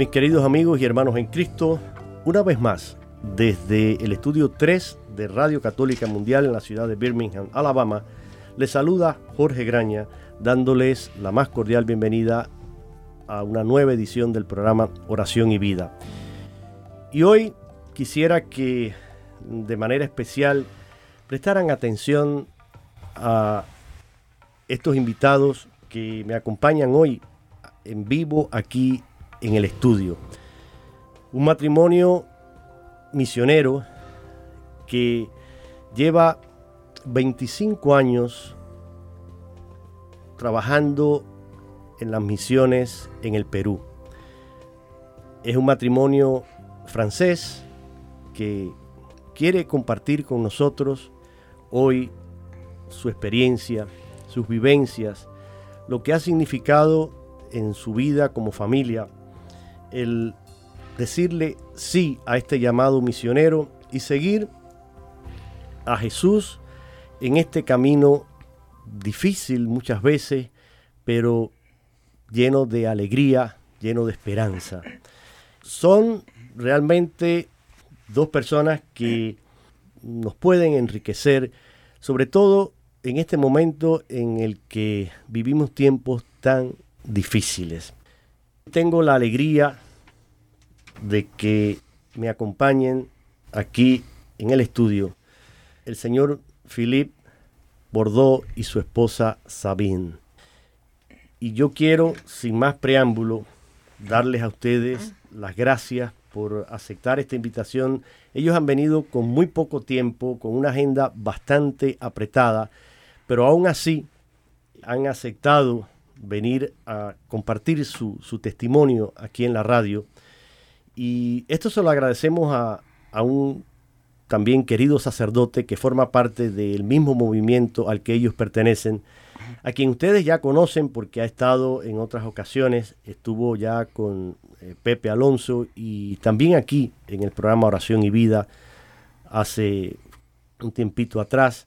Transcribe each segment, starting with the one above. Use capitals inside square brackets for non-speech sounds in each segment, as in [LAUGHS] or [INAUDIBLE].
Mis queridos amigos y hermanos en Cristo, una vez más, desde el estudio 3 de Radio Católica Mundial en la ciudad de Birmingham, Alabama, les saluda Jorge Graña, dándoles la más cordial bienvenida a una nueva edición del programa Oración y Vida. Y hoy quisiera que de manera especial prestaran atención a estos invitados que me acompañan hoy en vivo aquí en el estudio. Un matrimonio misionero que lleva 25 años trabajando en las misiones en el Perú. Es un matrimonio francés que quiere compartir con nosotros hoy su experiencia, sus vivencias, lo que ha significado en su vida como familia el decirle sí a este llamado misionero y seguir a Jesús en este camino difícil muchas veces, pero lleno de alegría, lleno de esperanza. Son realmente dos personas que nos pueden enriquecer, sobre todo en este momento en el que vivimos tiempos tan difíciles. Tengo la alegría de que me acompañen aquí en el estudio el señor Philippe Bordeaux y su esposa Sabine. Y yo quiero, sin más preámbulo, darles a ustedes las gracias por aceptar esta invitación. Ellos han venido con muy poco tiempo, con una agenda bastante apretada, pero aún así han aceptado venir a compartir su, testimonio aquí en la radio. Y esto se lo agradecemos a, a, un también querido sacerdote que forma parte del mismo movimiento al que ellos pertenecen, a quien ustedes ya conocen porque ha estado en otras ocasiones, estuvo ya con eh, Pepe Alonso y también aquí en el programa Oración y Vida hace un tiempito atrás.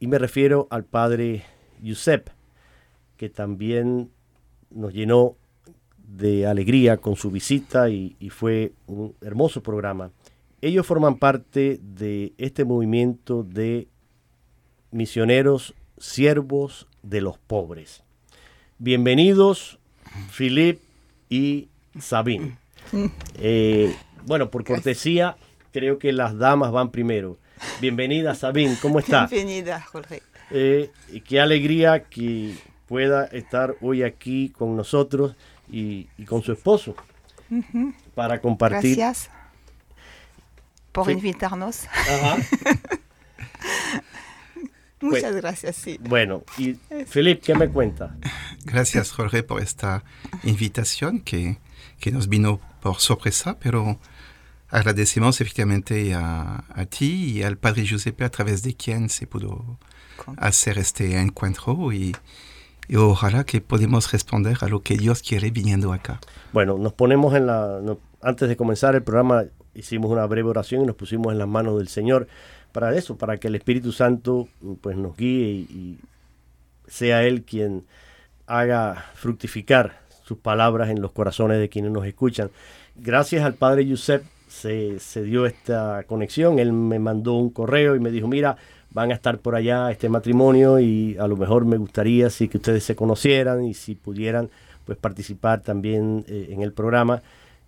Y me refiero al padre Giuseppe que también nos llenó de alegría con su visita y, fue un hermoso programa. Ellos forman parte de este movimiento de misioneros siervos de los pobres. Bienvenidos, Philip y Sabine. [LAUGHS] Eh, bueno, por cortesía, creo que las damas van primero. Bienvenida, Sabine, ¿cómo [LAUGHS] está? Bienvenida, Jorge. Eh, qué alegría que pueda estar hoy aquí con nosotros y, con su esposo para compartir. Gracias por invitarnos. [LAUGHS] Muchas pues, gracias, sí. Bueno, y Felipe, ¿qué me cuenta? Gracias, Jorge, por esta invitación que, que nos vino por sorpresa, pero agradecemos efectivamente a, a, ti y al Padre Giuseppe a través de quien se pudo hacer este encuentro y, y, ojalá que podamos responder a lo que Dios quiere viniendo acá. Bueno, nos ponemos en la... No, antes de comenzar el programa hicimos una breve oración y nos pusimos en las manos del Señor para eso, para que el Espíritu Santo pues nos guíe y, y sea Él quien haga fructificar sus palabras en los corazones de quienes nos escuchan. Gracias al Padre Yusef se, se, dio esta conexión. Él me mandó un correo y me dijo, mira, van a estar por allá este matrimonio y a lo mejor me gustaría si que ustedes se conocieran y si pudieran pues participar también eh, en el programa.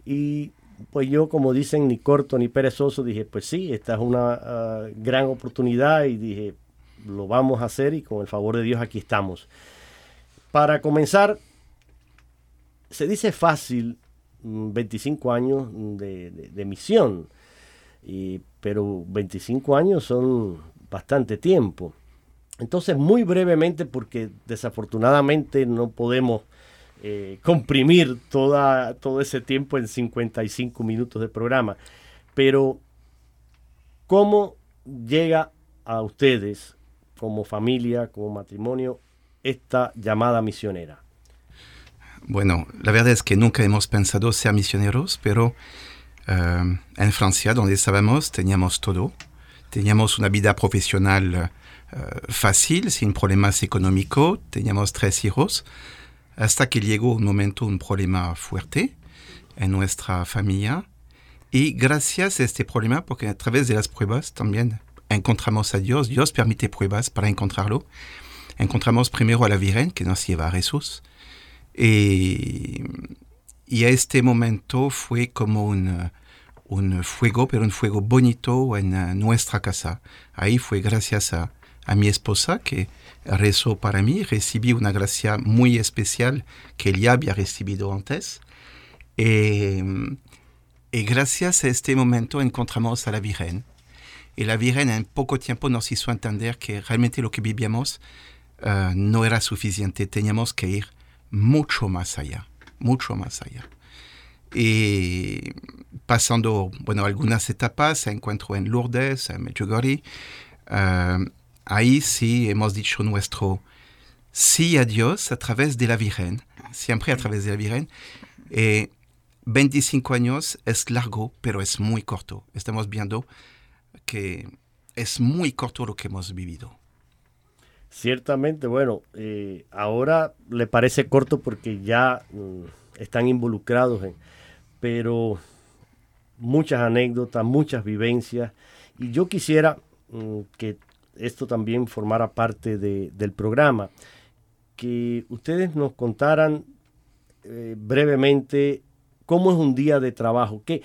Y pues yo, como dicen, ni corto ni perezoso, dije, pues sí, esta es una uh, gran oportunidad y dije, lo vamos a hacer y con el favor de Dios aquí estamos. Para comenzar, se dice fácil 25 años de, de, de misión, y, pero 25 años son bastante tiempo. Entonces, muy brevemente, porque desafortunadamente no podemos eh, comprimir toda, todo ese tiempo en 55 minutos de programa, pero ¿cómo llega a ustedes como familia, como matrimonio, esta llamada misionera? Bueno, la verdad es que nunca hemos pensado ser misioneros, pero uh, en Francia, donde estábamos, teníamos todo. Teníamos una vida profesional uh, fácil, sin problemas económicos, teníamos tres hijos, hasta que llegó un momento, un problema fuerte en nuestra familia. Y gracias a este problema, porque a través de las pruebas también encontramos a Dios, Dios permite pruebas para encontrarlo. Encontramos primero a la Virgen que nos lleva a Jesús. Y, y, a este momento fue como un, un, fuego, pero un fuego bonito en nuestra casa. Ahí fue gracias a, a mi esposa que rezó para mí, recibí una gracia muy especial que ya había recibido antes. Y, y gracias a este momento encontramos a la Virgen. Y la Virgen en poco tiempo nos hizo entender que realmente lo que vivíamos uh, no era suficiente, teníamos que ir mucho más allá, mucho más allá. Y pasando, bueno, algunas etapas, encuentro en Lourdes, en Medjugorje, uh, ahí sí hemos dicho nuestro sí a Dios a través de la Virgen, siempre a través de la Virgen. Y 25 años es largo, pero es muy corto. Estamos viendo que es muy corto lo que hemos vivido. Ciertamente, bueno, eh, ahora le parece corto porque ya mm, están involucrados, en, pero muchas anécdotas, muchas vivencias, y yo quisiera mm, que esto también formara parte de, del programa, que ustedes nos contaran eh, brevemente cómo es un día de trabajo, qué,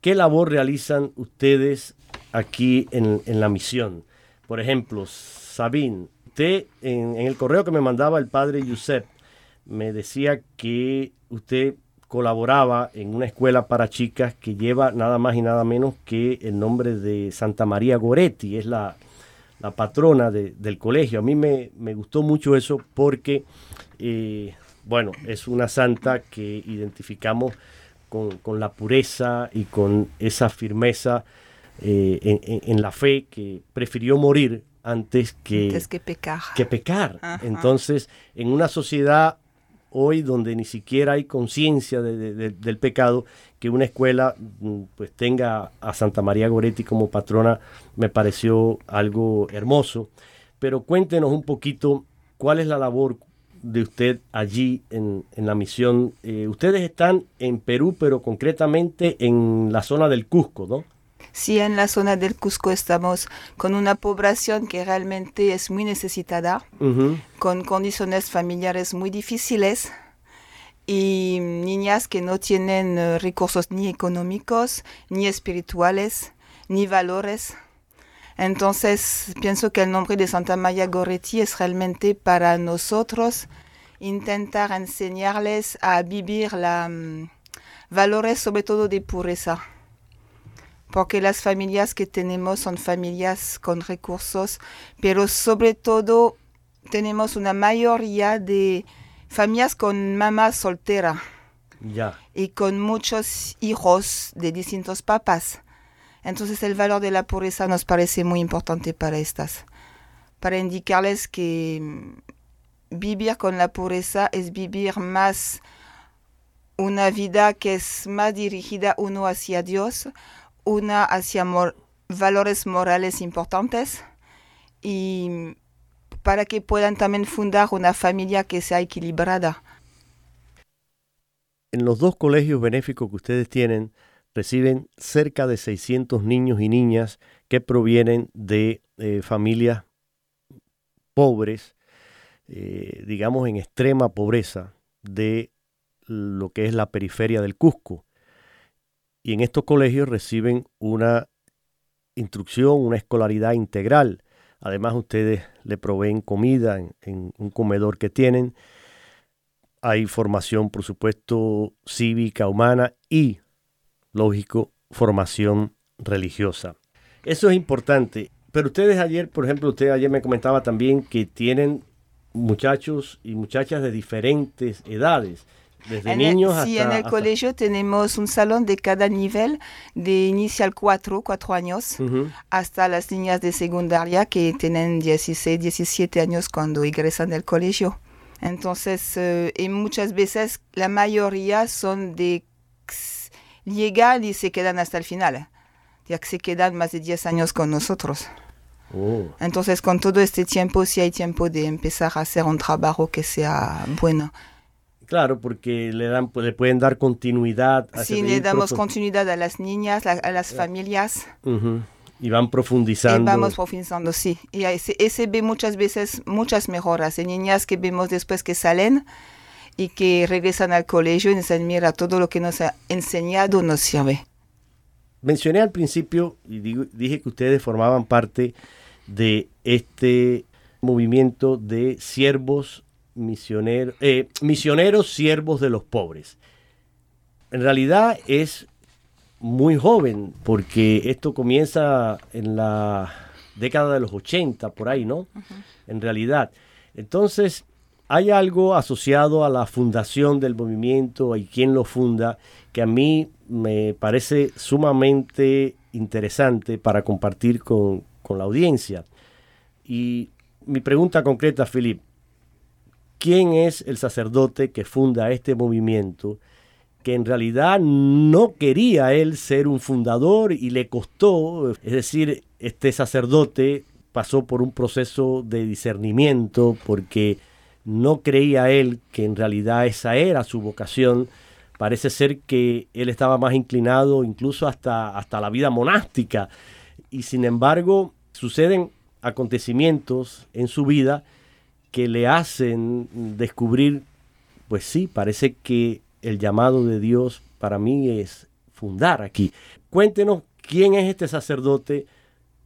qué labor realizan ustedes aquí en, en la misión. Por ejemplo, Sabine, usted en, en, el correo que me mandaba el padre Yusef me decía que usted colaboraba en una escuela para chicas que lleva nada más y nada menos que el nombre de Santa María Goretti, es la, la patrona de, del colegio. A mí me, me, gustó mucho eso porque, eh, bueno, es una santa que identificamos con, con la pureza y con esa firmeza eh, en, en, en, la fe que prefirió morir antes que, antes que pecar. Que pecar. Entonces, en una sociedad hoy donde ni siquiera hay conciencia de, de, de, del pecado, que una escuela pues tenga a Santa María Goretti como patrona me pareció algo hermoso. Pero cuéntenos un poquito cuál es la labor de usted allí en, en la misión. Eh, ustedes están en Perú, pero concretamente en la zona del Cusco, ¿no? Sí, en la zona del Cusco estamos con una población que realmente es muy necesitada, uh -huh. con condiciones familiares muy difíciles y niñas que no tienen uh, recursos ni económicos, ni espirituales, ni valores. Entonces, pienso que el nombre de Santa María Goretti es realmente para nosotros intentar enseñarles a vivir la, um, valores sobre todo de pureza porque las familias que tenemos son familias con recursos, pero sobre todo tenemos una mayoría de familias con mamá soltera. Y con muchos hijos de distintos papás. Entonces el valor de la pobreza nos parece muy importante para estas. Para indicarles que mm, vivir con la pobreza es vivir más una vida que es más dirigida uno hacia Dios, una hacia valores morales importantes y para que puedan también fundar una familia que sea equilibrada. En los dos colegios benéficos que ustedes tienen, reciben cerca de 600 niños y niñas que provienen de eh, familias pobres, eh, digamos en extrema pobreza, de lo que es la periferia del Cusco. Y en estos colegios reciben una instrucción, una escolaridad integral. Además, ustedes le proveen comida en, un comedor que tienen. Hay formación, por supuesto, cívica, humana y, lógico, formación religiosa. Eso es importante. Pero ustedes ayer, por ejemplo, usted ayer me comentaba también que tienen muchachos y muchachas de diferentes edades. Desde niños hasta, sí, en el colegio tenemos un salón de cada nivel, de inicial 4, 4 años, hasta las niñas de secundaria que tienen 16, 17 años cuando ingresan del colegio. Entonces, eh, y muchas veces la mayoría son de llegar y se quedan hasta el final, ya que se quedan más de 10 años con nosotros. Oh. Entonces, con todo este tiempo, sí hay tiempo de empezar a hacer un trabajo que sea bueno. Claro, porque le dan, le pueden dar continuidad. A sí, le damos continuidad a las niñas, a las familias. Y van profundizando. Y vamos profundizando, sí. Y se ve muchas veces muchas mejoras en niñas que vemos después que salen y que regresan al colegio y dicen, mira, todo lo que nos ha enseñado nos sirve. Mencioné al principio y dije que ustedes formaban parte de este movimiento de siervos misioneros, eh, misioneros siervos de los pobres. En realidad es muy joven, porque esto comienza en la década de los 80, por ahí, ¿no? En realidad. Entonces, hay algo asociado a la fundación del movimiento y quién lo funda, que a mí me parece sumamente interesante para compartir con, con la audiencia. Y mi pregunta concreta, Felipe, quién es el sacerdote que funda este movimiento, que en realidad no quería él ser un fundador y le costó, es decir, este sacerdote pasó por un proceso de discernimiento porque no creía él que en realidad esa era su vocación. Parece ser que él estaba más inclinado incluso hasta, hasta la vida monástica. Y sin embargo, suceden acontecimientos en su vida que le hacen descubrir, pues sí, parece que el llamado de Dios para mí es fundar aquí. Cuéntenos quién es este sacerdote,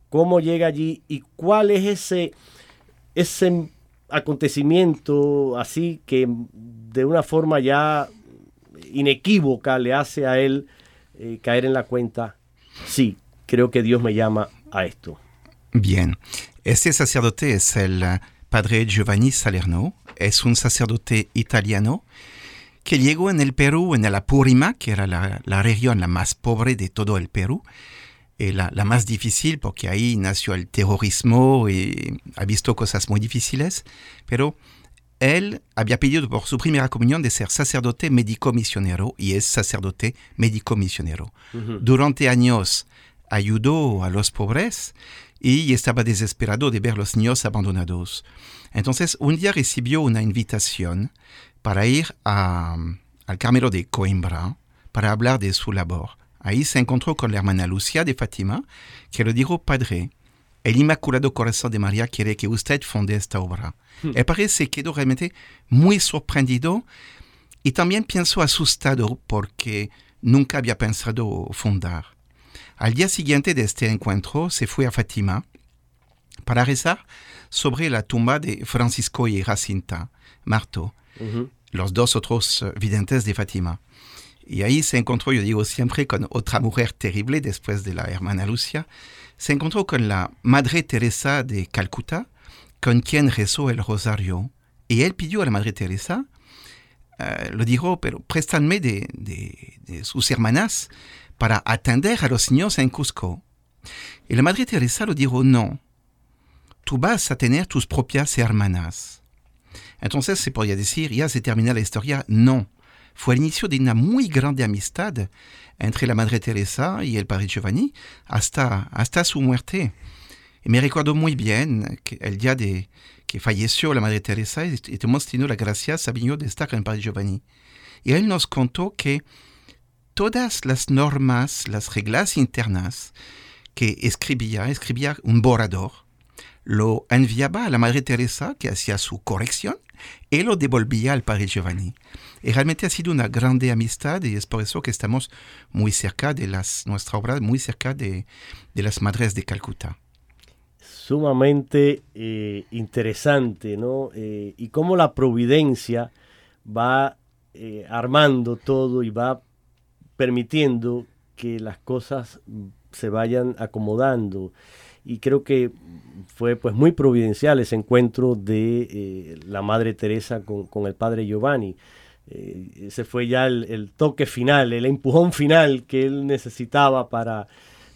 cómo llega allí y cuál es ese, ese acontecimiento así que de una forma ya inequívoca le hace a él eh, caer en la cuenta, sí, creo que Dios me llama a esto. Bien, este sacerdote es el Padre Giovanni Salerno es un sacerdote italiano que llegó en el Perú, en el Apurima, que era la, región la más pobre de todo el Perú, y la, más difícil porque ahí nació el terrorismo y ha visto cosas muy difíciles, pero él había pedido por su primera comunión de ser sacerdote médico misionero y es sacerdote médico misionero. Durante años ayudó a los pobres y estaba desesperado de ver los niños abandonados. Entonces, un día recibió una invitación para ir al Carmelo de Coimbra para hablar de su labor. Ahí se encontró con la hermana Lucia de Fátima, que le dijo, Padre, el Inmaculado Corazón de María quiere que usted funde esta obra. Hmm. El padre se quedó realmente muy sorprendido y también pienso asustado porque nunca había pensado fundar. Al día siguiente de este encuentro se fue a Fátima para rezar sobre la tumba de Francisco y Jacinta, Marto, los dos otros eh, videntes de Fátima. Y ahí se encontró, yo digo siempre, con otra mujer terrible después de la hermana Lucia. Se encontró con la Madre Teresa de Calcuta, con quien rezó el rosario. Y él pidió a la Madre Teresa eh, lo dijo, pero préstame de, de, sus hermanas para atender a los niños en Cusco. Y la Madre Teresa lo dijo, no, tú vas a tener tus propias hermanas. Entonces se podía decir, ya se termina la historia. No, fue el inicio de una muy grande amistad entre la Madre Teresa y el Padre Giovanni hasta, hasta su muerte. Y me recuerdo muy bien que el día de que falleció la Madre Teresa y hemos tenido la gracia, Sabino, de estar con el Padre Giovanni. Y él nos contó que todas las normas, las reglas internas que escribía, escribía un borrador, lo enviaba a la Madre Teresa, que hacía su corrección, y lo devolvía al Padre Giovanni. Y realmente ha sido una grande amistad y es por eso que estamos muy cerca de las, nuestra obra, muy cerca de, de las Madres de Calcuta. Sumamente eh, interesante, ¿no? Eh, y cómo la providencia va eh, armando todo y va permitiendo que las cosas se vayan acomodando. Y creo que fue pues muy providencial ese encuentro de la Madre Teresa con, el Padre Giovanni. Eh, ese fue ya el, toque final, el empujón final que él necesitaba para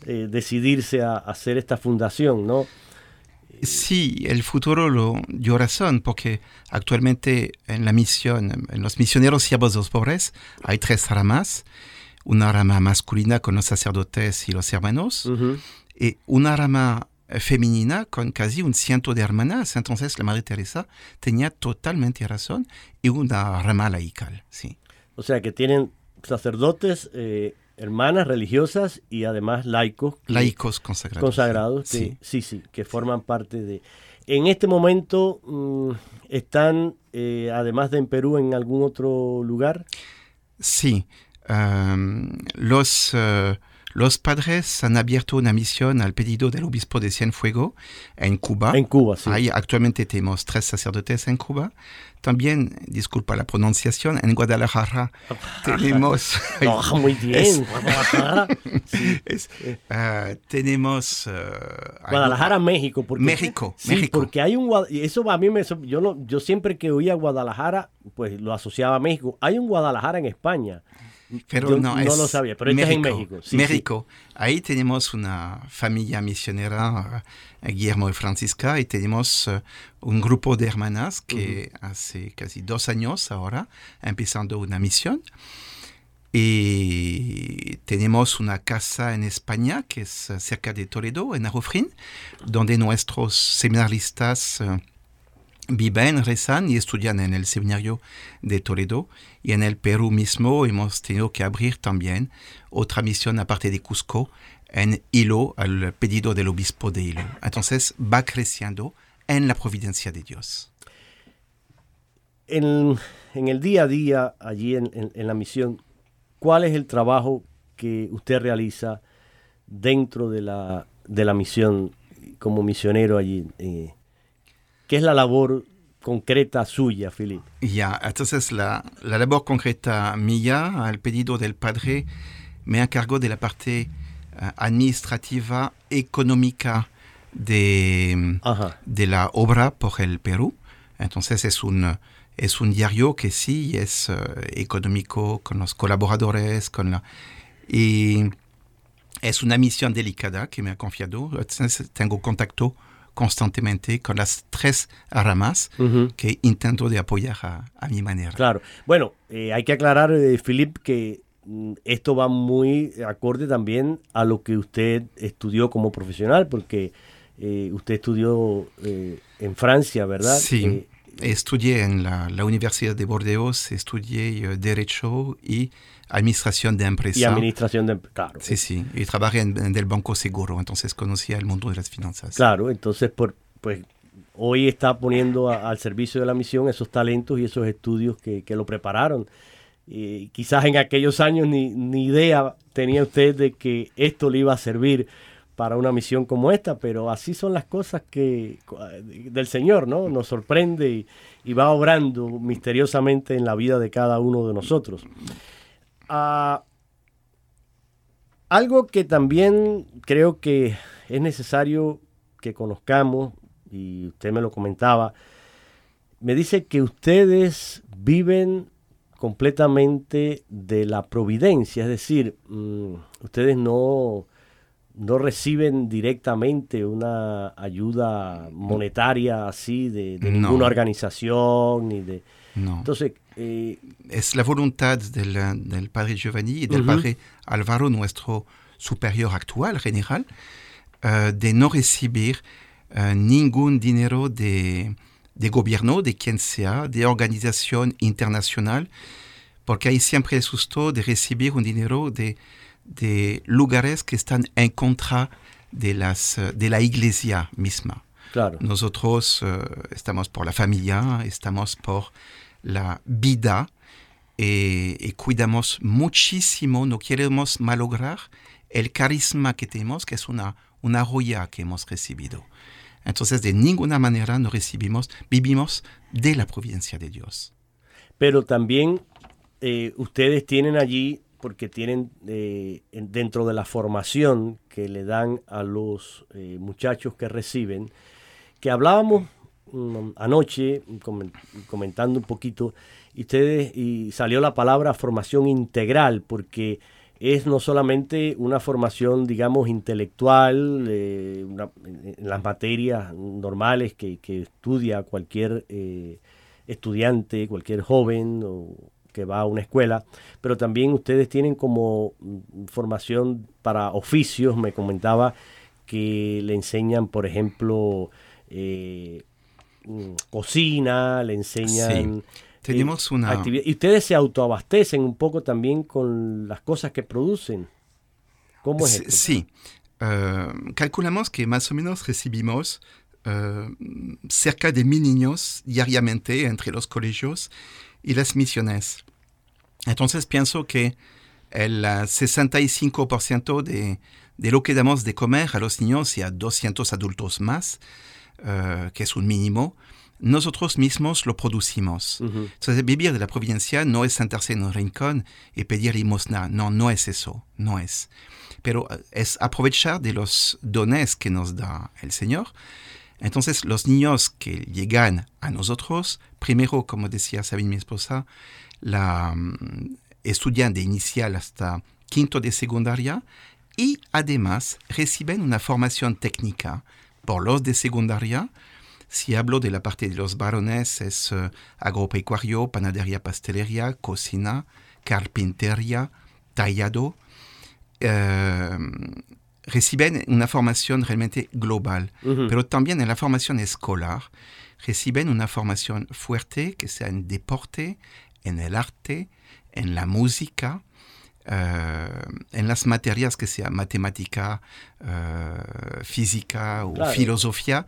eh, decidirse a, hacer esta fundación, ¿no? Sí, el futuro lo dio razón, porque actualmente en la misión, en los misioneros siervos de los pobres, hay tres ramas. Una rama masculina con los sacerdotes y los hermanos, y una rama femenina con casi un ciento de hermanas. Entonces la Madre Teresa tenía totalmente razón y una rama laical, sí. O sea que tienen sacerdotes, eh, hermanas religiosas y además laicos. Laicos consagrados. Consagrados, sí. sí, sí, que forman parte de... En este momento mm, están, eh, además de en Perú, en algún otro lugar. Sí, los... Eh, los padres han abierto una misión al pedido del obispo de Cienfuegos en Cuba. En Cuba, sí. Ahí actualmente tenemos tres sacerdotes en Cuba. También, disculpa la pronunciación, en Guadalajara [LAUGHS] tenemos... [LAUGHS] no, muy bien, Guadalajara. [LAUGHS] Ah, tenemos... Ah, Guadalajara, México. Porque, México, sí, México. porque hay un... Eso a mí me... Yo, no, yo siempre que oía Guadalajara, pues lo asociaba a México. Hay un Guadalajara en España. Pero no, no lo sabía, pero México, es en México. México. Ahí tenemos una familia misionera, eh, Guillermo y Francisca, y tenemos eh, un grupo de hermanas que hace casi dos años ahora empezando una misión. Y tenemos una casa en España que es eh, cerca de Toledo, en Arofrín, donde nuestros seminaristas viven, rezan y estudian en el seminario de Toledo. Y en el Perú mismo hemos tenido que abrir también otra misión aparte de Cusco en Hilo, al pedido del obispo de Hilo. Entonces va creciendo en la providencia de Dios. En, el día a día, allí en, la misión, ¿cuál es el trabajo que usted realiza dentro de la, de la misión como misionero allí? Eh, ¿Qué es la labor concreta suya, Filipe? Ya, entonces la, la, labor concreta mía, al pedido del padre, me encargo de la parte uh, administrativa, económica de, de la obra por el Perú. Entonces es un, es un diario que sí es uh, económico con los colaboradores, con la... Y es una misión delicada que me ha confiado. Entonces, tengo contacto constantemente con las tres ramas que intento de apoyar a, mi manera. Claro. Bueno, eh, hay que aclarar, eh, Philip, que mm, esto va muy acorde también a lo que usted estudió como profesional, porque eh, usted estudió en Francia, ¿verdad? Sí. Estudié en la, Universidad de Bordeaux, estudié Derecho y Administración de Empresas. Y Administración de Claro. Sí, sí. Y trabajé en, el Banco Seguro, entonces conocía el mundo de las finanzas. Claro, entonces, por, pues hoy está poniendo al servicio de la misión esos talentos y esos estudios que, que lo prepararon. Y quizás en aquellos años ni, ni idea tenía usted de que esto le iba a servir para una misión como esta, pero así son las cosas que del Señor, ¿no? Nos sorprende y, va obrando misteriosamente en la vida de cada uno de nosotros. Ah, algo que también creo que es necesario que conozcamos, y usted me lo comentaba, me dice que ustedes viven completamente de la providencia, es decir, mm, ustedes no, no reciben directamente una ayuda monetaria así de, ninguna organización ni de... No. Entonces, eh, es la voluntad del, del, padre Giovanni y del padre Álvaro, nuestro superior actual general, uh, de no recibir uh, ningún dinero de, de gobierno, de quien sea, de organización internacional, porque hay siempre el susto de recibir un dinero de de lugares que están en contra de, las, de la iglesia misma. Claro. Nosotros uh, estamos por la familia, estamos por la vida y, y, cuidamos muchísimo, no queremos malograr el carisma que tenemos, que es una, una joya que hemos recibido. Entonces, de ninguna manera no recibimos, vivimos de la providencia de Dios. Pero también eh, ustedes tienen allí porque tienen eh, dentro de la formación que le dan a los eh, muchachos que reciben, que hablábamos mm, anoche comentando un poquito, y ustedes y salió la palabra formación integral, porque es no solamente una formación, digamos, intelectual, eh, en las materias normales que, estudia cualquier estudiante, cualquier joven que va a una escuela, pero también ustedes tienen como mm, formación para oficios, me comentaba que le enseñan, por ejemplo, eh, cocina, le enseñan... Sí. Tenemos una... Y ustedes se autoabastecen un poco también con las cosas que producen. ¿Cómo es esto? Sí. Uh, calculamos que más o menos recibimos uh, cerca de mil niños diariamente entre los colegios y las misiones. Entonces pienso que el 65% de, de, lo que damos de comer a los niños y a 200 adultos más, uh, que es un mínimo, nosotros mismos lo producimos. Entonces, vivir de la providencia no es sentarse en un rincón y pedir limosna. No, no es eso, no es. Pero uh, es aprovechar de los dones que nos da el Señor. Entonces, los niños que llegan a nosotros, primero, como decía Sabine, mi esposa, la um, estudian de inicial hasta quinto de secundaria y además reciben una formación técnica por los de secundaria. Si hablo de la parte de los varones, es uh, agropecuario, panadería, pastelería, cocina, carpintería, tallado. Uh, reciben una formación realmente global, uh -huh. pero también en la formación escolar reciben una formación fuerte que sea en deporte, en el arte, en la música, uh, en las materias que sea matemática, uh, física o claro. filosofía.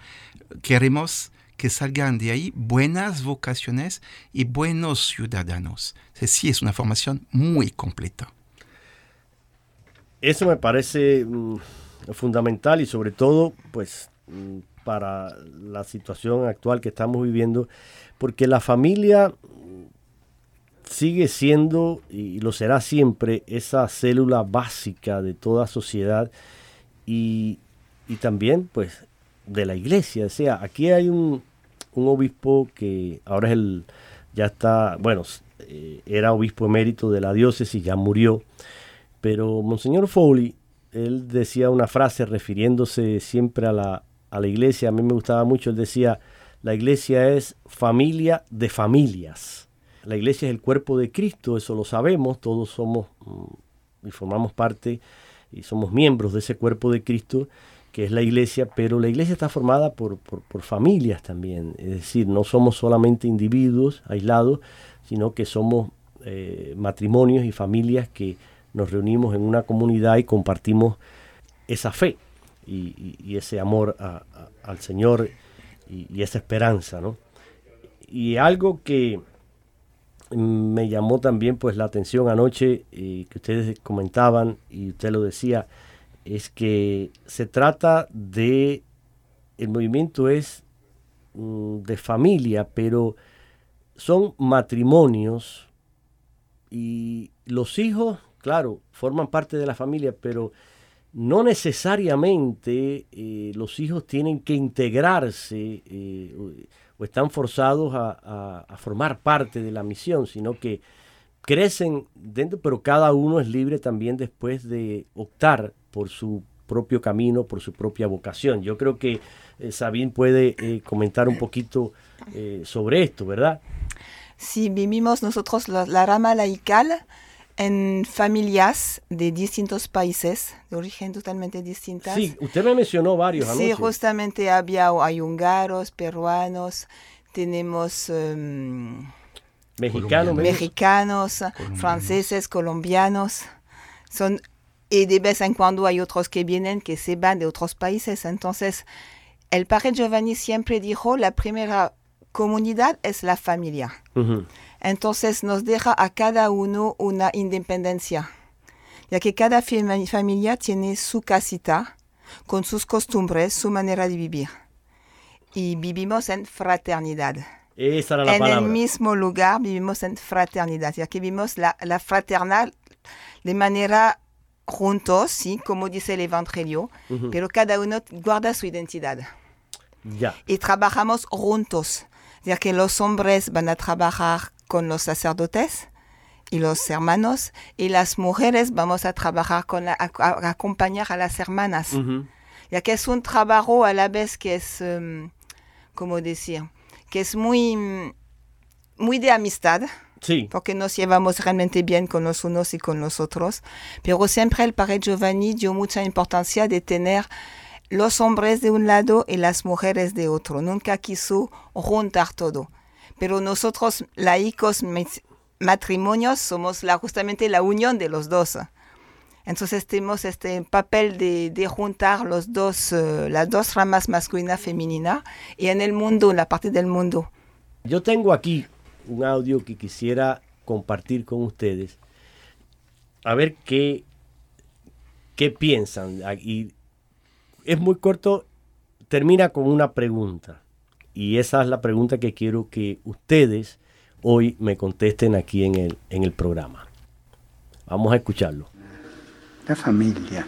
Queremos que salgan de ahí buenas vocaciones y buenos ciudadanos. Sí, es una formación muy completa. Eso me parece mm, fundamental y sobre todo, pues, mm, para la situación actual que estamos viviendo, porque la familia sigue siendo y lo será siempre esa célula básica de toda sociedad y, y también pues de la iglesia. O sea, aquí hay un, un, obispo que ahora es el, ya está, bueno, eh, era obispo emérito de la diócesis, ya murió, pero Monseñor Foley, él decía una frase refiriéndose siempre a la, a la iglesia, a mí me gustaba mucho, él decía, la iglesia es familia de familias. La iglesia es el cuerpo de Cristo, eso lo sabemos, todos somos mm, y formamos parte y somos miembros de ese cuerpo de Cristo que es la iglesia, pero la iglesia está formada por, por, familias también, es decir, no somos solamente individuos aislados, sino que somos eh, matrimonios y familias que nos reunimos en una comunidad y compartimos esa fe y, ese amor al Señor y, y, esa esperanza, ¿no? Y algo que, me llamó también pues la atención anoche eh, que ustedes comentaban y usted lo decía es que se trata de el movimiento es mm, de familia pero son matrimonios y los hijos claro forman parte de la familia pero no necesariamente eh, los hijos tienen que integrarse eh, están forzados a, formar parte de la misión, sino que crecen dentro, pero cada uno es libre también después de optar por su propio camino, por su propia vocación. Yo creo que eh, Sabine puede eh, comentar un poquito eh, sobre esto, ¿verdad? Sí, vivimos nosotros la, rama laical en familias de distintos países, de origen totalmente distintas. Sí, usted me mencionó varios anoche. Sí, justamente había, hay húngaros, peruanos, tenemos... Em, mexicanos, mexicanos, franceses, colombianos. Son, y de vez en cuando hay otros que vienen que se van de otros países. Entonces, el padre Giovanni siempre dijo, la primera comunidad es la familia. Entonces nos deja a cada uno una independencia, ya que cada familia tiene su casita, con sus costumbres, su manera de vivir. Y vivimos en fraternidad. Esa era la en el mismo lugar vivimos en fraternidad, ya que vivimos la, la fraternal de manera juntos, sí, como dice el Evangelio, pero cada uno guarda su identidad. Ya. Y trabajamos juntos, ya que los hombres van a trabajar con los sacerdotes y los hermanos, y las mujeres vamos a trabajar con a, acompañar a las hermanas, ya que es un trabajo a la vez que es, um, ¿cómo decir? que es muy, muy de amistad. Sí. Porque nos llevamos realmente bien con los unos y con los otros. Pero siempre el padre Giovanni dio mucha importancia de tener los hombres de un lado y las mujeres de otro. Nunca quiso juntar todo. Pero nosotros, laicos matrimonios, somos justamente la unión de los dos. Entonces tenemos este papel de, juntar los dos, eh, las dos ramas masculina y femenina y en el mundo, en la parte del mundo. Yo tengo aquí un audio que quisiera compartir con ustedes. A ver qué, qué piensan. Y es muy corto, termina con una pregunta. Y esa es la pregunta que quiero que ustedes hoy me contesten aquí en el, en el programa. Vamos a escucharlo. La familia,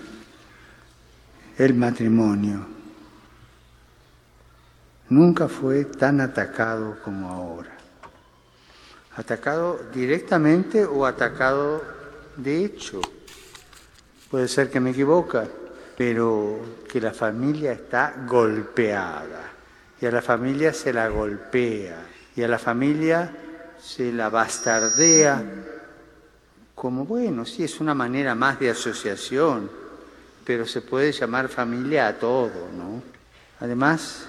el matrimonio, nunca fue tan atacado como ahora. Atacado directamente o atacado de hecho. Puede ser que me equivoque, pero que la familia está golpeada y a la familia se la golpea y a la familia se la bastardea como, bueno, sí, es una manera más de asociación, pero se puede llamar familia a todo, ¿no? Además,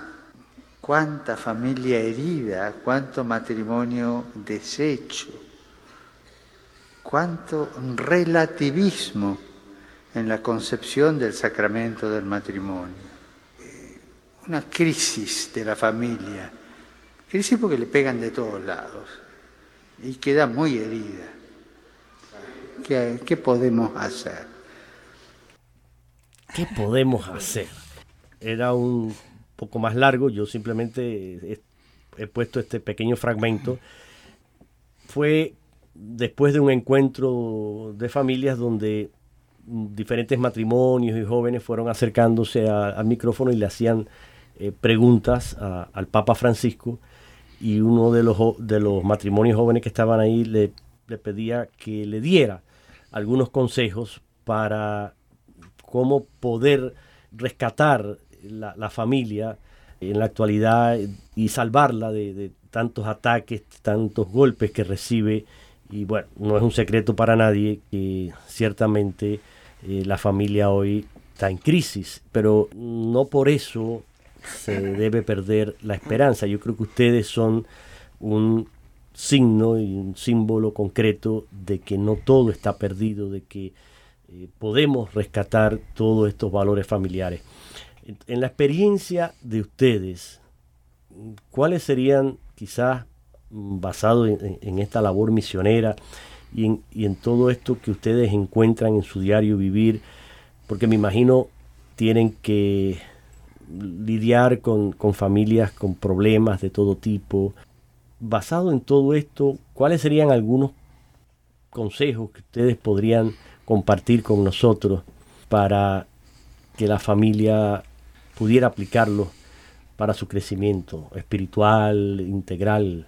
cuánta familia herida, cuánto matrimonio deshecho, cuánto relativismo en la concepción del sacramento del matrimonio. Una crisis de la familia, crisis porque le pegan de todos lados y queda muy herida. ¿Qué, podemos hacer? ¿Qué podemos hacer? Era un poco más largo, yo simplemente he puesto este pequeño fragmento. Fue después de un encuentro de familias donde diferentes matrimonios y jóvenes fueron acercándose al micrófono y le hacían eh, preguntas al Papa Francisco y uno de los, de los matrimonios jóvenes que estaban ahí le, le pedía que le diera algunos consejos para cómo poder rescatar la, familia en la actualidad y salvarla de, tantos ataques, tantos golpes que recibe. Y bueno, no es un secreto para nadie que ciertamente eh, la familia hoy está en crisis, pero no por eso se debe perder la esperanza. Yo creo que ustedes son un signo y un símbolo concreto de que no todo está perdido, de que eh, podemos rescatar todos estos valores familiares. En, la experiencia de ustedes, ¿cuáles serían quizás mm, basados en, esta labor misionera y en, y en todo esto que ustedes encuentran en su diario vivir? Porque me imagino tienen que lidiar con, con familias con problemas de todo tipo, basado en todo esto, ¿cuáles serían algunos consejos que ustedes podrían compartir con nosotros para que la familia pudiera aplicarlos para su crecimiento espiritual, integral?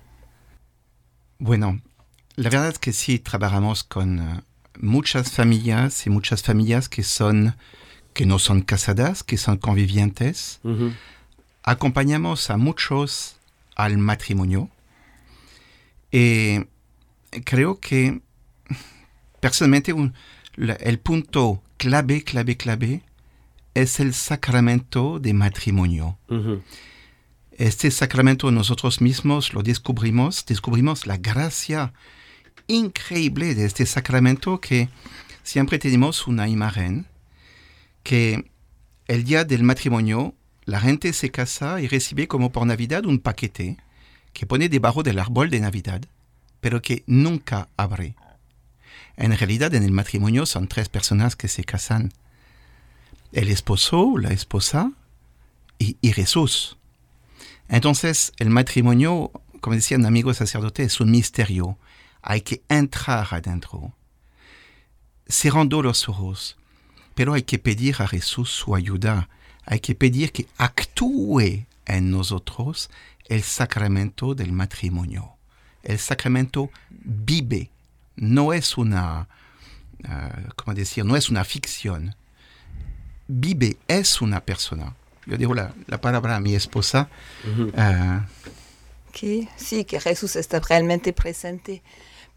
Bueno, la verdad es que sí trabajamos con uh, muchas familias y muchas familias que son que no son casadas, que son convivientes. Acompañamos a muchos al matrimonio. Y creo que personalmente el punto clave, clave, clave es el sacramento de matrimonio. Este sacramento nosotros mismos lo descubrimos, descubrimos la gracia increíble de este sacramento que siempre tenemos una imagen que el día del matrimonio la gente se casa y recibe como por Navidad un paquete que pone debajo del árbol de Navidad, pero que nunca abre. En realidad en el matrimonio son tres personas que se casan. El esposo, la esposa y, Jesús. Entonces el matrimonio, como decía un amigo sacerdote, es un misterio. Hay que entrar adentro. Cerrando los ojos pero hay que pedir a Jesús su ayuda, hay que pedir que actúe en nosotros el sacramento del matrimonio. El sacramento vive, no es una, uh, ¿cómo decir? No es una ficción. Vive, es una persona. Yo digo la, la palabra a mi esposa. Uh -huh. uh, que, sí, que Jesús está realmente presente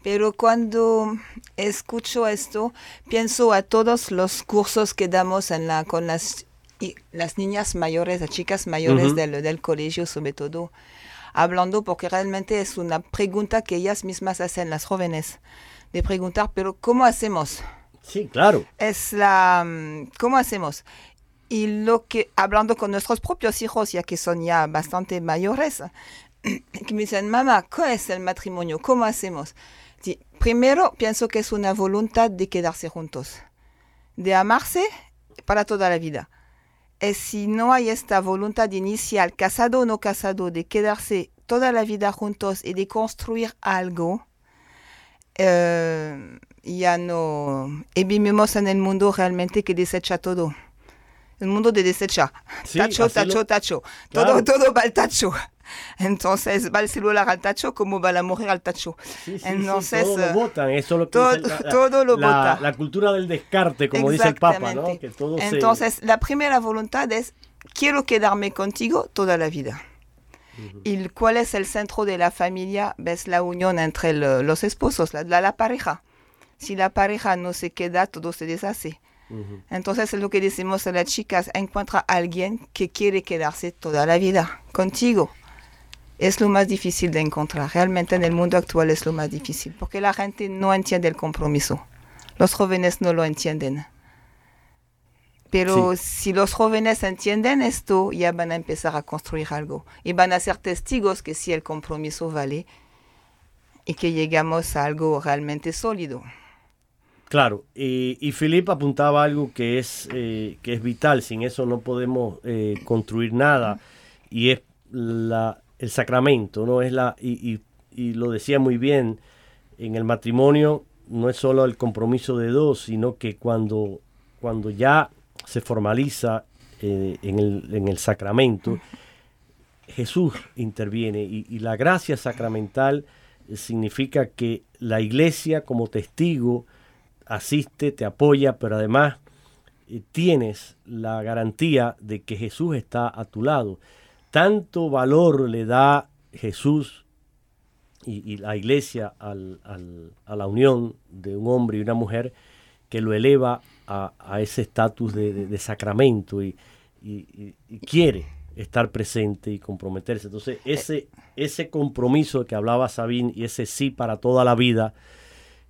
pero cuando escucho esto, pienso a todos los cursos que damos en la, con las, las niñas mayores, las chicas mayores uh -huh. del, del, colegio sobre todo, hablando porque realmente es una pregunta que ellas mismas hacen, las jóvenes, de preguntar, pero ¿cómo hacemos? Sí, claro. Es la, ¿cómo hacemos? Y lo que, hablando con nuestros propios hijos, ya que son ya bastante mayores, [CLEARS THROAT] que me dicen, mamá, ¿qué es el matrimonio? ¿Cómo hacemos? Sí, primero pienso que es una voluntad de quedarse juntos, de amarse para toda la vida. Y si no hay esta voluntad inicial, casado o no casado, de quedarse toda la vida juntos y de construir algo, eh, ya no. Y vivimos en el mundo realmente que desecha todo. El mundo de desechar. Sí, tacho, tacho, tacho. Claro. Todo, todo va al tacho. Entonces va el celular al tacho como va la mujer al tacho. Sí, sí, sí, Entonces, todo lo eh, votan, eso es lo que todo- dice la- todo lo la- bota. La cultura del descarte, como dice el Papa, ¿no? Que todo se- Entonces, la primera voluntad es, quiero quedarme contigo toda la vida. ¿Y cuál es el centro de la familia? Ves la unión entre lo- los esposos, la, la- la pareja. Si la pareja no se queda, todo se deshace. Entonces, es lo que decimos a las chicas, encuentra a alguien que quiere quedarse toda la vida contigo. Es lo más difícil de encontrar. Realmente en el mundo actual es lo más difícil, porque la gente no entiende el compromiso. Los jóvenes no lo entienden. Pero si los jóvenes entienden esto, ya van a empezar a construir algo. Y van a ser testigos que sí el compromiso vale y que llegamos a algo realmente sólido. Claro, y, y Philip apuntaba algo que es, eh, que es vital, sin eso no podemos eh, construir nada, y es la, el sacramento, ¿no? Es la, y, y- y lo decía muy bien, en el matrimonio no es solo el compromiso de dos, sino que cuando, cuando ya se formaliza eh, en, el, en el sacramento, Jesús interviene y, la gracia sacramental significa que la iglesia como testigo asiste, te apoya, pero además eh, tienes la garantía de que Jesús está a tu lado. Tanto valor le da Jesús y, la iglesia a la unión de un hombre y una mujer que lo eleva a, ese estatus de, sacramento y, quiere estar presente y comprometerse. Entonces, ese, ese compromiso que hablaba Sabín y ese sí para toda la vida,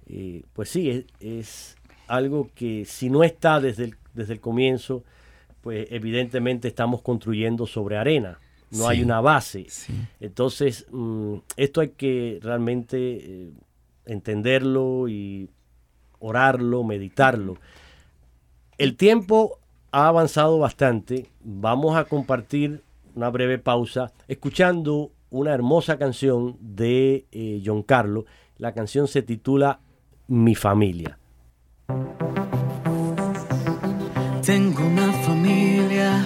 eh, pues sí, es, es algo que si no está desde el, desde el comienzo, pues evidentemente estamos construyendo sobre arena. No hay una base. Sí. Entonces, mm, esto hay que realmente eh, entenderlo y orarlo, meditarlo. El tiempo ha avanzado bastante. Vamos a compartir una breve pausa escuchando una hermosa canción de eh, John Carlo. La canción se titula Mi familia. Tengo una familia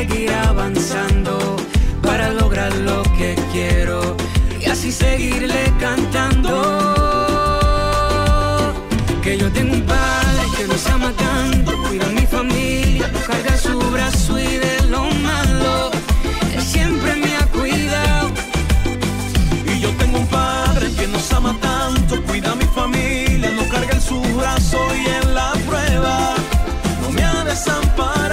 seguir avanzando, para lograr lo que quiero y así seguirle cantando. Que yo tengo un padre que nos ama tanto, cuida a mi familia, carga su brazo y de lo malo, él siempre me ha cuidado. Y yo tengo un padre que nos ama tanto, cuida a mi familia, no carga en su brazo y en la prueba no me ha desamparado.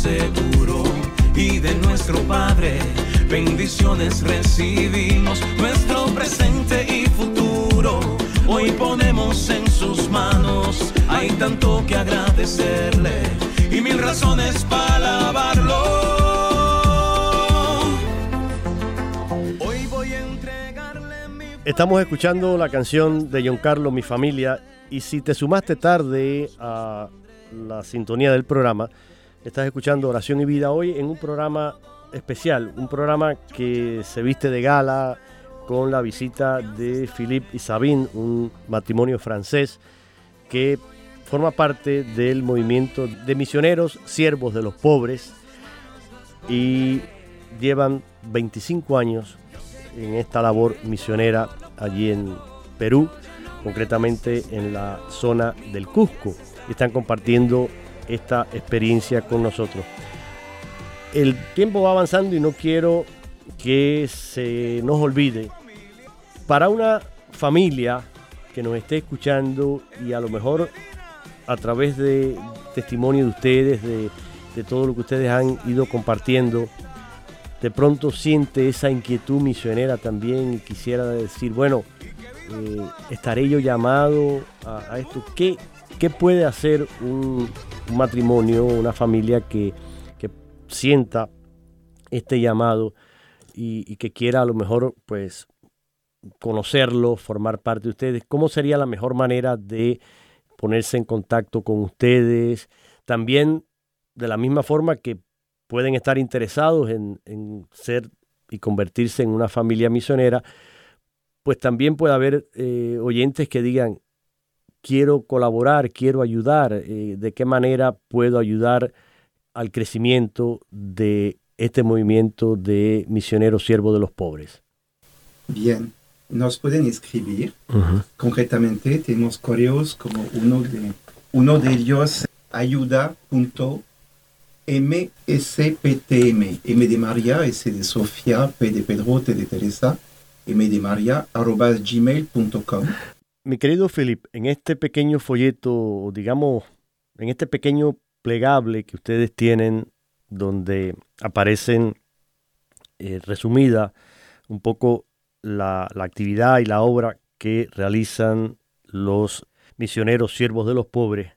Seguro y de nuestro Padre bendiciones recibimos, nuestro presente y futuro. Hoy ponemos en sus manos, hay tanto que agradecerle y mil razones para alabarlo. Hoy voy a entregarle mi Estamos escuchando la canción de John Carlos, Mi Familia, y si te sumaste tarde a la sintonía del programa, estás escuchando Oración y Vida hoy en un programa especial, un programa que se viste de gala con la visita de Philippe y Sabine, un matrimonio francés que forma parte del movimiento de misioneros siervos de los pobres y llevan 25 años en esta labor misionera allí en Perú, concretamente en la zona del Cusco. Están compartiendo esta experiencia con nosotros. El tiempo va avanzando y no quiero que se nos olvide. Para una familia que nos esté escuchando y a lo mejor a través de testimonio de ustedes, de, todo lo que ustedes han ido compartiendo, de pronto siente esa inquietud misionera también y quisiera decir, bueno, eh, estaré yo llamado a, a esto. ¿Qué, ¿Qué, puede hacer un, matrimonio, una familia que, sienta este llamado y, que quiera a lo mejor pues conocerlo, formar parte de ustedes? ¿Cómo sería la mejor manera de ponerse en contacto con ustedes? También de la misma forma que pueden estar interesados en, en, ser y convertirse en una familia misionera, pues también puede haber eh, oyentes que digan, quiero colaborar, quiero ayudar, eh, de qué manera puedo ayudar al crecimiento de este movimiento de misioneros siervos de los pobres. Bien, nos pueden escribir. Uh -huh. Concretamente tenemos correos como uno de, uno de ellos ayuda.com MSPTM, M de María, S de Sofía, P de Pedro, T de Teresa, M de María, arroba gmail.com. Mi querido Philip, en este pequeño folleto, digamos, en este pequeño plegable que ustedes tienen, donde aparecen eh, resumida un poco la, la actividad y la obra que realizan los misioneros siervos de los pobres,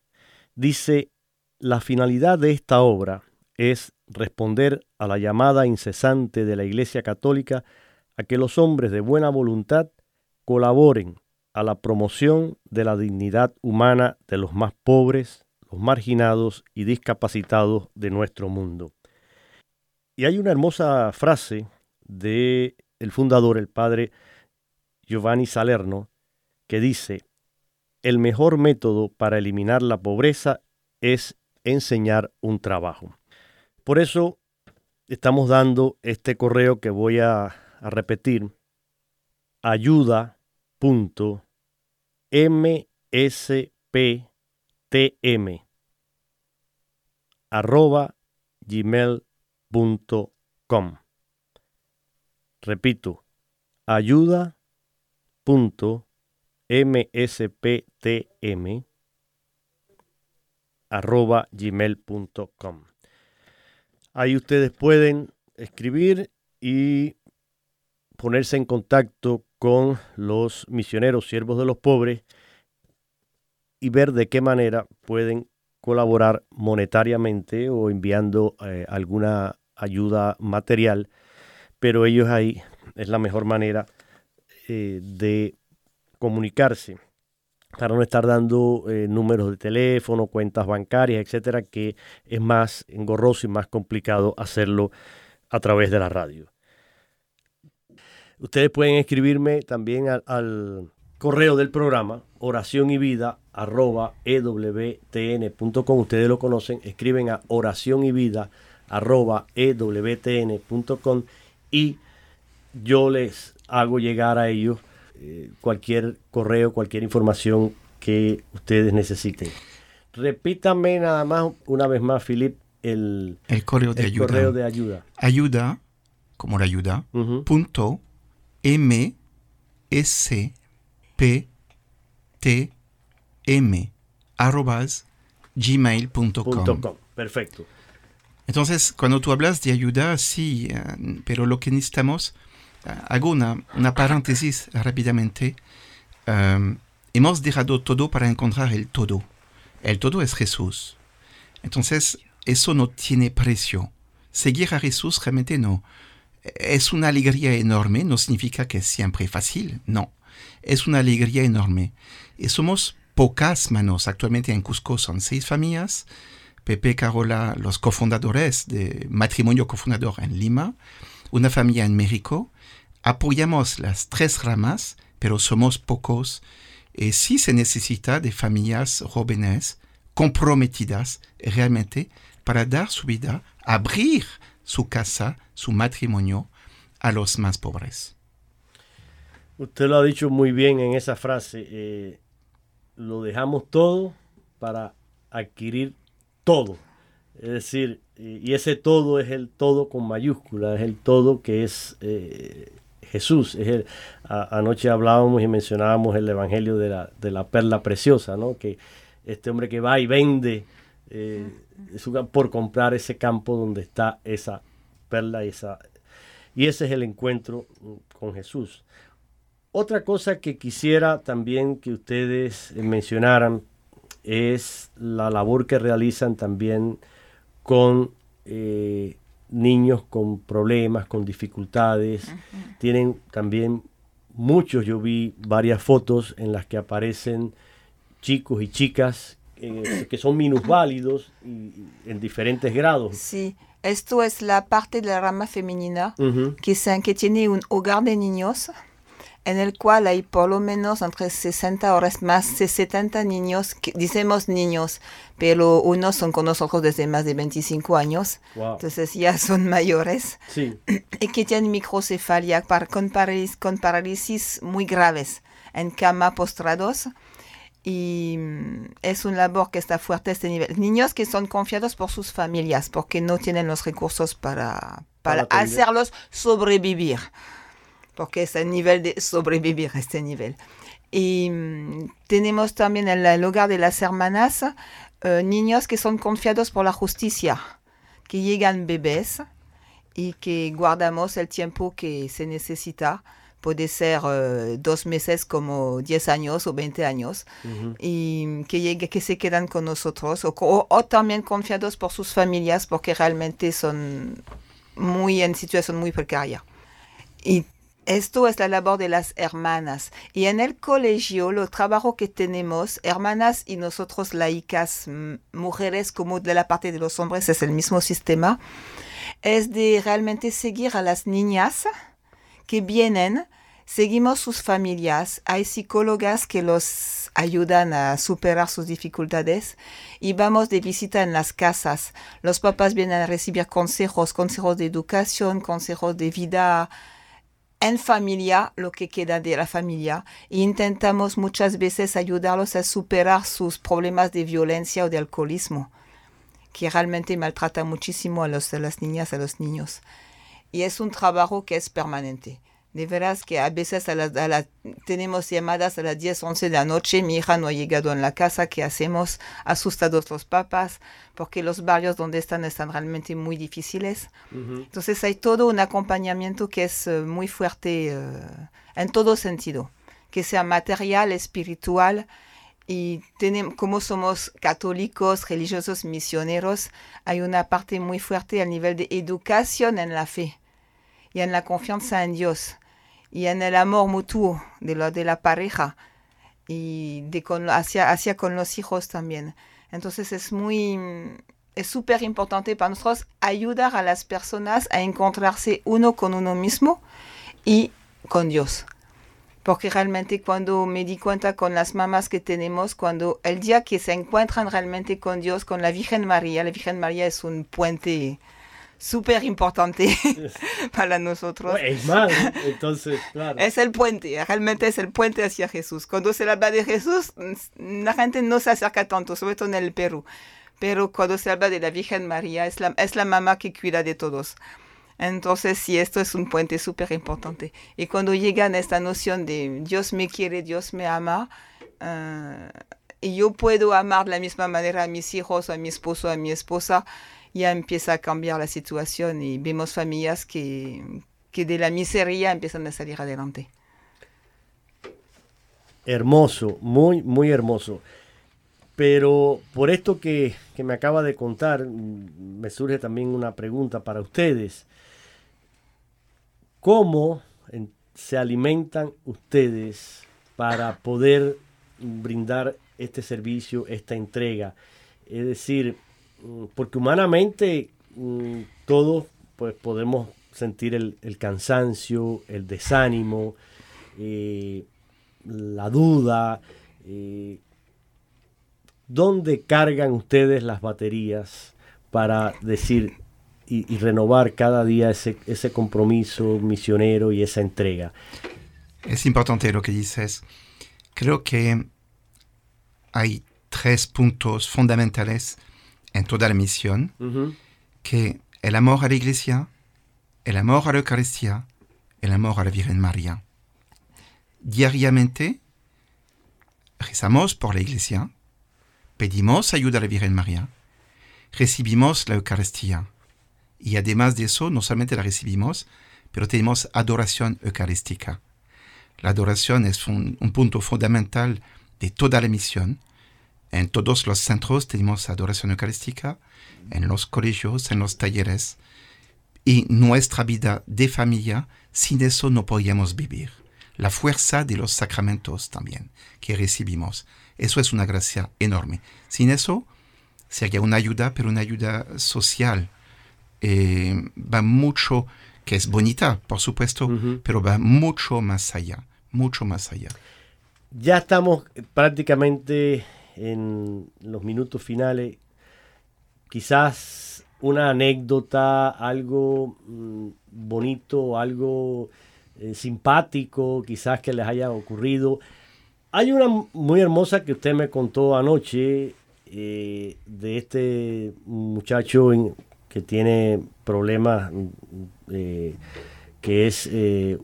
dice la finalidad de esta obra es responder a la llamada incesante de la Iglesia Católica a que los hombres de buena voluntad colaboren a la promoción de la dignidad humana de los más pobres, los marginados y discapacitados de nuestro mundo. Y hay una hermosa frase de el fundador, el padre Giovanni Salerno, que dice: "El mejor método para eliminar la pobreza es enseñar un trabajo. Por eso estamos dando este correo que voy a, a repetir, ayuda.mspptm arroba gmail.com. Repito, ayuda.msptm arroba gmail.com. Ahí ustedes pueden escribir y ponerse en contacto con los misioneros siervos de los pobres y ver de qué manera pueden colaborar monetariamente o enviando eh, alguna ayuda material, pero ellos ahí es la mejor manera eh, de comunicarse para no estar dando eh, números de teléfono, cuentas bancarias, etcétera, que es más engorroso y más complicado hacerlo a través de la radio. Ustedes pueden escribirme también al, correo del programa, oración y vida arroba ewtn.com. Ustedes lo conocen, escriben a oración y vida arroba ewtn.com y yo les hago llegar a ellos eh, cualquier correo, cualquier información que ustedes necesiten. Repítame nada más una vez más, Filip, el, el correo de ayuda. Correo de ayuda. Ayuda, como la ayuda, punto m s p t m arrobas gmail.com. Perfecto. Entonces, cuando tú hablas de ayuda, sí, eh, pero lo que necesitamos hago una, una paréntesis rápidamente. Um, hemos dejado todo para encontrar el todo. El todo es Jesús. Entonces, eso no tiene precio. Seguir a Jesús realmente no. Es una alegría enorme, no significa que es siempre fácil, no. Es una alegría enorme. Y somos pocas manos. Actualmente en Cusco son seis familias. Pepe, Carola, los cofundadores de Matrimonio Cofundador en Lima, una familia en México apoyamos las tres ramas, pero somos pocos. Y sí se necesita de familias jóvenes comprometidas realmente para dar su vida, abrir su casa, su matrimonio a los más pobres. Usted lo ha dicho muy bien en esa frase. Eh, lo dejamos todo para adquirir todo. Es decir, y ese todo es el todo con mayúscula, es el todo que es eh, Jesús. Es anoche hablábamos y mencionábamos el Evangelio de la, de la perla preciosa, ¿no? que este hombre que va y vende eh, por comprar ese campo donde está esa perla, esa, y ese es el encuentro con Jesús. Otra cosa que quisiera también que ustedes mencionaran es la labor que realizan también con eh, niños con problemas, con dificultades. Tienen también muchos, yo vi varias fotos en las que aparecen chicos y chicas eh, que son minusválidos y, en diferentes grados. Sí, esto es la parte de la rama femenina que, que tiene un hogar de niños en el cual hay por lo menos entre 60 horas más de 70 niños, que, decimos niños, pero unos son con nosotros desde más de 25 años, entonces ya son mayores, [CLEARS THROAT] y que tienen microcefalia con, parálisis, con parálisis muy graves, en cama postrados, y mm, es un labor que está fuerte a este nivel. Niños que son confiados por sus familias porque no tienen los recursos para, para hacerlos sobrevivir porque es el nivel de sobrevivir, este nivel. Y mm, tenemos también en el lugar de las hermanas eh, niños que son confiados por la justicia, que llegan bebés y que guardamos el tiempo que se necesita. Puede ser eh, dos meses como 10 años o 20 años y que, llegue, que se quedan con nosotros o, o, también confiados por sus familias porque realmente son muy en situación muy precaria. Y esto es la labor de las hermanas. Y en el colegio, lo trabajo que tenemos, hermanas y nosotros laicas, mujeres como de la parte de los hombres, es el mismo sistema, es de realmente seguir a las niñas que vienen, seguimos sus familias, hay psicólogas que los ayudan a superar sus dificultades y vamos de visita en las casas. Los papás vienen a recibir consejos, consejos de educación, consejos de vida, en familia lo que queda de la familia e intentamos muchas veces ayudarlos a superar sus problemas de violencia o de alcoholismo que realmente maltrata muchísimo a, a las niñas, a los niños. Y es un trabajo que es permanente. De veras que a veces a la, tenemos llamadas a las 10, 11 de la noche, mi hija no ha llegado en la casa, ¿qué hacemos? Asustados los papás, porque los barrios donde están están realmente muy difíciles. Entonces hay todo un acompañamiento que es eh, muy fuerte eh, en todo sentido, que sea material, espiritual, y tenemos, como somos católicos, religiosos, misioneros, hay una parte muy fuerte al nivel de educación en la fe y en la confianza en Dios y en el amor mutuo de, lo, de la pareja y de con, hacia, hacia con los hijos también. Entonces es muy, es súper importante para nosotros ayudar a las personas a encontrarse uno con uno mismo y con Dios. Porque realmente cuando me di cuenta con las mamás que tenemos, cuando el día que se encuentran realmente con Dios, con la Virgen María, la Virgen María es un puente súper importante [LAUGHS] para nosotros. es más, entonces, claro. Es el puente, realmente es el puente hacia Jesús. Cuando se habla de Jesús, la gente no se acerca tanto, sobre todo en el Perú. Pero cuando se habla de la Virgen María, es la, es la mamá que cuida de todos. Entonces, sí, esto es un puente súper importante. Y cuando llegan a esta noción de Dios me quiere, Dios me ama, eh, y yo puedo amar de la misma manera a mis hijos, a mi esposo, a mi esposa, ya empieza a cambiar la situación y vemos familias que, que de la miseria empiezan a salir adelante. Hermoso, muy, muy hermoso. Pero por esto que, que, me acaba de contar, me surge también una pregunta para ustedes. ¿Cómo se alimentan ustedes para poder brindar este servicio, esta entrega? Es decir, porque humanamente mm, todos pues, podemos sentir el, cansancio, el desánimo, eh, la duda. Eh, ¿Dónde cargan ustedes las baterías para decir y, renovar cada día ese, ese compromiso misionero y esa entrega? Es importante lo que dices. Creo que hay tres puntos fundamentales en toda la misión, que el amor a la iglesia, el amor a la Eucaristía, el amor a la Virgen María. Diariamente rezamos por la iglesia, pedimos ayuda a la Virgen María, recibimos la Eucaristía. Y además de eso, no solamente la recibimos, pero tenemos adoración eucarística. La adoración es un punto fundamental de toda la misión en todos los centros tenemos adoración eucarística, en los colegios, en los talleres. Y nuestra vida de familia, sin eso no podríamos vivir. La fuerza de los sacramentos también que recibimos. Eso es una gracia enorme. Sin eso sería una ayuda, pero una ayuda social. Eh, va mucho, que es bonita, por supuesto, pero va mucho más allá, mucho más allá. Ya estamos prácticamente en los minutos finales, quizás una anécdota, algo mm, bonito, algo eh, simpático, quizás que les haya ocurrido. Hay una muy hermosa que usted me contó anoche eh, de este muchacho que tiene problemas, mm, eh, que es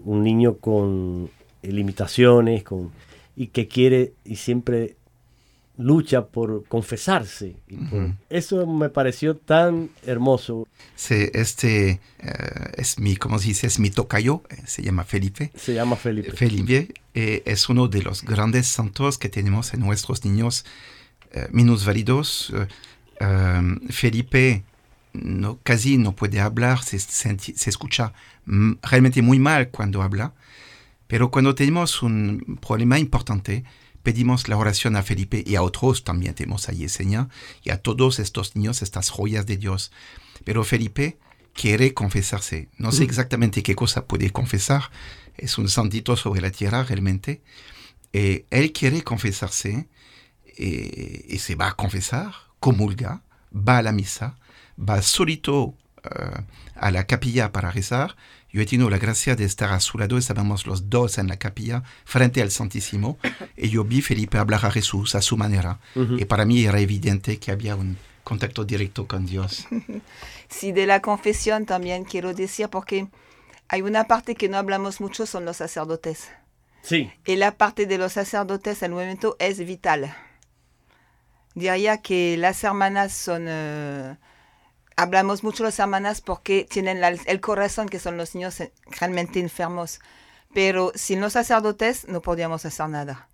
un niño con limitaciones, con, y que quiere y siempre lucha por confesarse. Eso me pareció tan hermoso. Sí, este eh, es mi, ¿cómo se dice? Es mi tocayo, eh, se llama Felipe. Se llama Felipe. Felipe eh, es uno de los grandes santos que tenemos en nuestros niños minusválidos. Felipe no, casi no puede hablar, se, se escucha realmente muy mal cuando habla, pero cuando tenemos un problema importante, pedimos la oración a Felipe y a otros también tenemos a Yesenia y a todos estos niños, estas joyas de Dios. Pero Felipe quiere confesarse. No sé exactamente qué cosa puede confesar. Es un santito sobre la tierra realmente. Eh, él quiere confesarse eh, y se va a confesar, comulga, va a la misa, va solito eh, a la capilla para rezar yo he tenido la gracia de estar a su lado, estábamos los dos en la capilla, frente al Santísimo, y yo vi a Felipe hablar a Jesús a su manera. Y para mí era evidente que había un, contacto directo con Dios. [LAUGHS] Sí, de la confesión también quiero decir, porque hay una parte que no hablamos mucho, son los sacerdotes. Sí. Y la parte de los sacerdotes, el movimiento es vital. Diría que las hermanas son... eh, hablamos mucho las hermanas porque tienen la- el corazón, que son los niños eh, realmente enfermos. Pero sin los sacerdotes no podríamos hacer nada.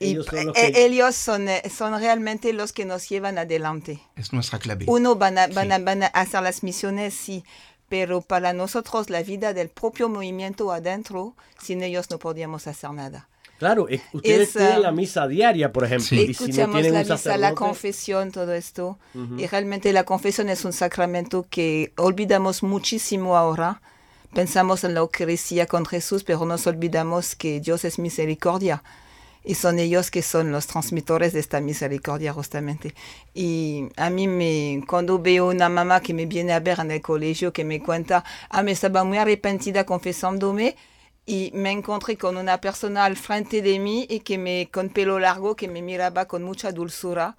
Y Ellos son los eh, que- ellos son, eh, son realmente los que nos llevan adelante. Es nuestra clave. Uno van a, van, a, van a hacer las misiones, sí, pero para nosotros la vida del propio movimiento adentro, sin ellos no podríamos hacer nada. Claro, es- ustedes Es, tienen ah, la misa diaria, por ejemplo. Sí. Y si no Escuchamos tienen la un misa, la confesión, todo esto. Y realmente la confesión es un sacramento que olvidamos muchísimo ahora. Pensamos en la Eucaristía con Jesús, pero nos olvidamos que Dios es misericordia. Y son ellos que son los transmitores de esta misericordia, justamente. Y a mí, me, cuando veo una mamá que me viene a ver en el colegio, que me cuenta, ah, me estaba muy arrepentida confesándome, y me encontré con una persona al frente de mí y que me, con pelo largo, que me miraba con mucha dulzura.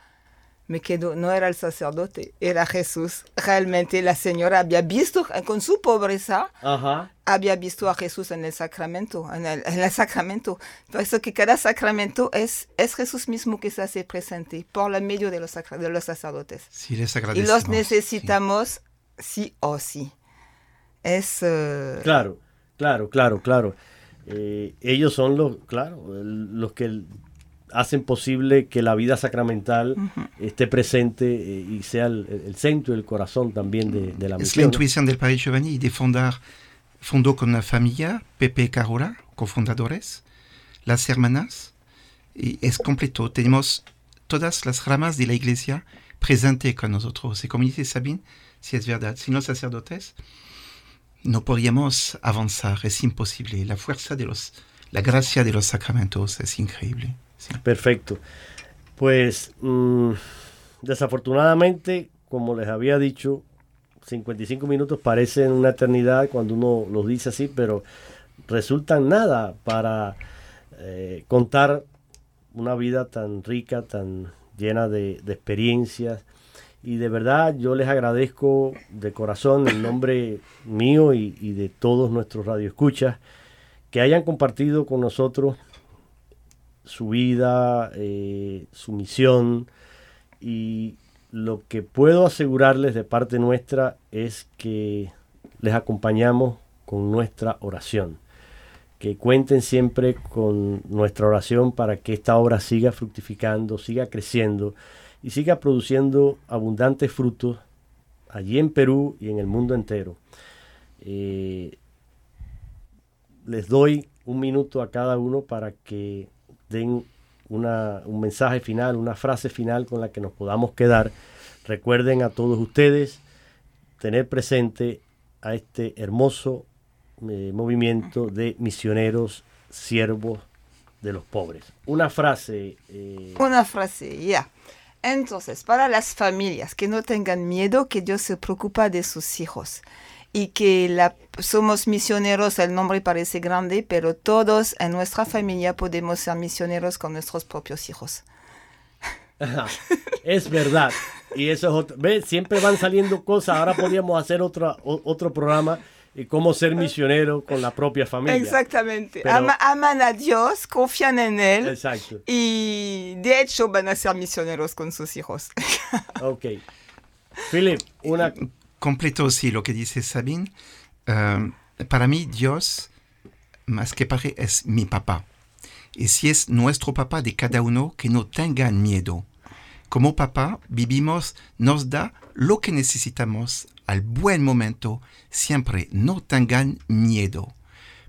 Me quedo, no era el sacerdote, era Jesús. Realmente la señora había visto, con su pobreza, Ajá. había visto a Jesús en el sacramento, en el, en el sacramento. Por eso que cada sacramento es, es Jesús mismo que se hace presente por el medio de los, de los sacerdotes. Sí, les Y los sí. necesitamos sí o sí. Es... eh, Claro, claro, claro, claro. Eh, ellos son los, claro, el- los que hacen posible que la vida sacramental esté presente eh, y sea el, el centro y el corazón también de, de la Es la misión. intuición del padre Giovanni de fundar, fundó con una familia, Pepe y Carola, cofundadores, las hermanas, y es completo. Tenemos todas las ramas de la iglesia presentes con nosotros. Y como dice Sabine, si es verdad, sin los sacerdotes, no podríamos avanzar, es imposible. La fuerza de los, la gracia de los sacramentos es increíble. Perfecto. Pues mm, desafortunadamente, como les había dicho, 55 minutos parecen una eternidad cuando uno los dice así, pero resultan nada para eh, contar una vida tan rica, tan llena de experiencias. Y de verdad yo les agradezco de corazón en nombre mío y, de todos nuestros radioescuchas que hayan compartido con nosotros su vida, eh, su misión y lo que puedo asegurarles de parte nuestra es que les acompañamos con nuestra oración. Que cuenten siempre con nuestra oración para que esta obra siga fructificando, siga creciendo y siga produciendo abundantes frutos allí en Perú y en el mundo entero. Eh, les doy un minuto a cada uno para que den una- un mensaje final, una frase final con la que nos podamos quedar. Recuerden a todos ustedes tener presente a este hermoso eh, movimiento de misioneros siervos de los pobres. Una frase. eh, Una frase, ya. Entonces, para las familias que no tengan miedo, que Dios se preocupa de sus hijos y que la, somos misioneros, el nombre parece grande, pero todos en nuestra familia podemos ser misioneros con nuestros propios hijos. es verdad. Y eso es otro. Siempre van saliendo cosas. Ahora podríamos hacer otra, o- otro programa cómo ser misionero con la propia familia. Exactamente. Pero- Ama- aman a Dios, confían en Él Exacto. y de hecho van a ser misioneros con sus hijos. [LAUGHS] Ok. Philip, una. completo sí lo que dice Sabine. Eh, para mí Dios, más que padre, es mi papá. Y si es nuestro papá de cada uno, que no tengan miedo. Como papá, vivimos, nos da lo que necesitamos al buen momento. Siempre no tengan miedo.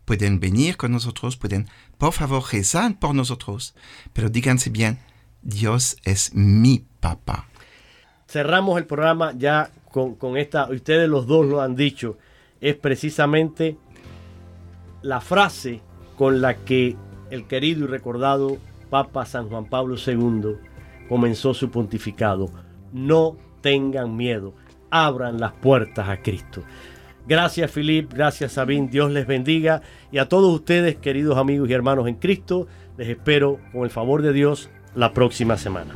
Pueden venir con nosotros, pueden, por favor, rezar por nosotros, pero díganse bien, Dios es mi papá. cerramos el programa ya con, con esta, ustedes los dos lo han dicho, es precisamente la frase con la que el querido y recordado Papa San Juan Pablo II comenzó su pontificado. No tengan miedo, abran las puertas a Cristo. Gracias Filip, gracias Sabine, Dios les bendiga y a todos ustedes, queridos amigos y hermanos en Cristo, les espero con el favor de Dios la próxima semana.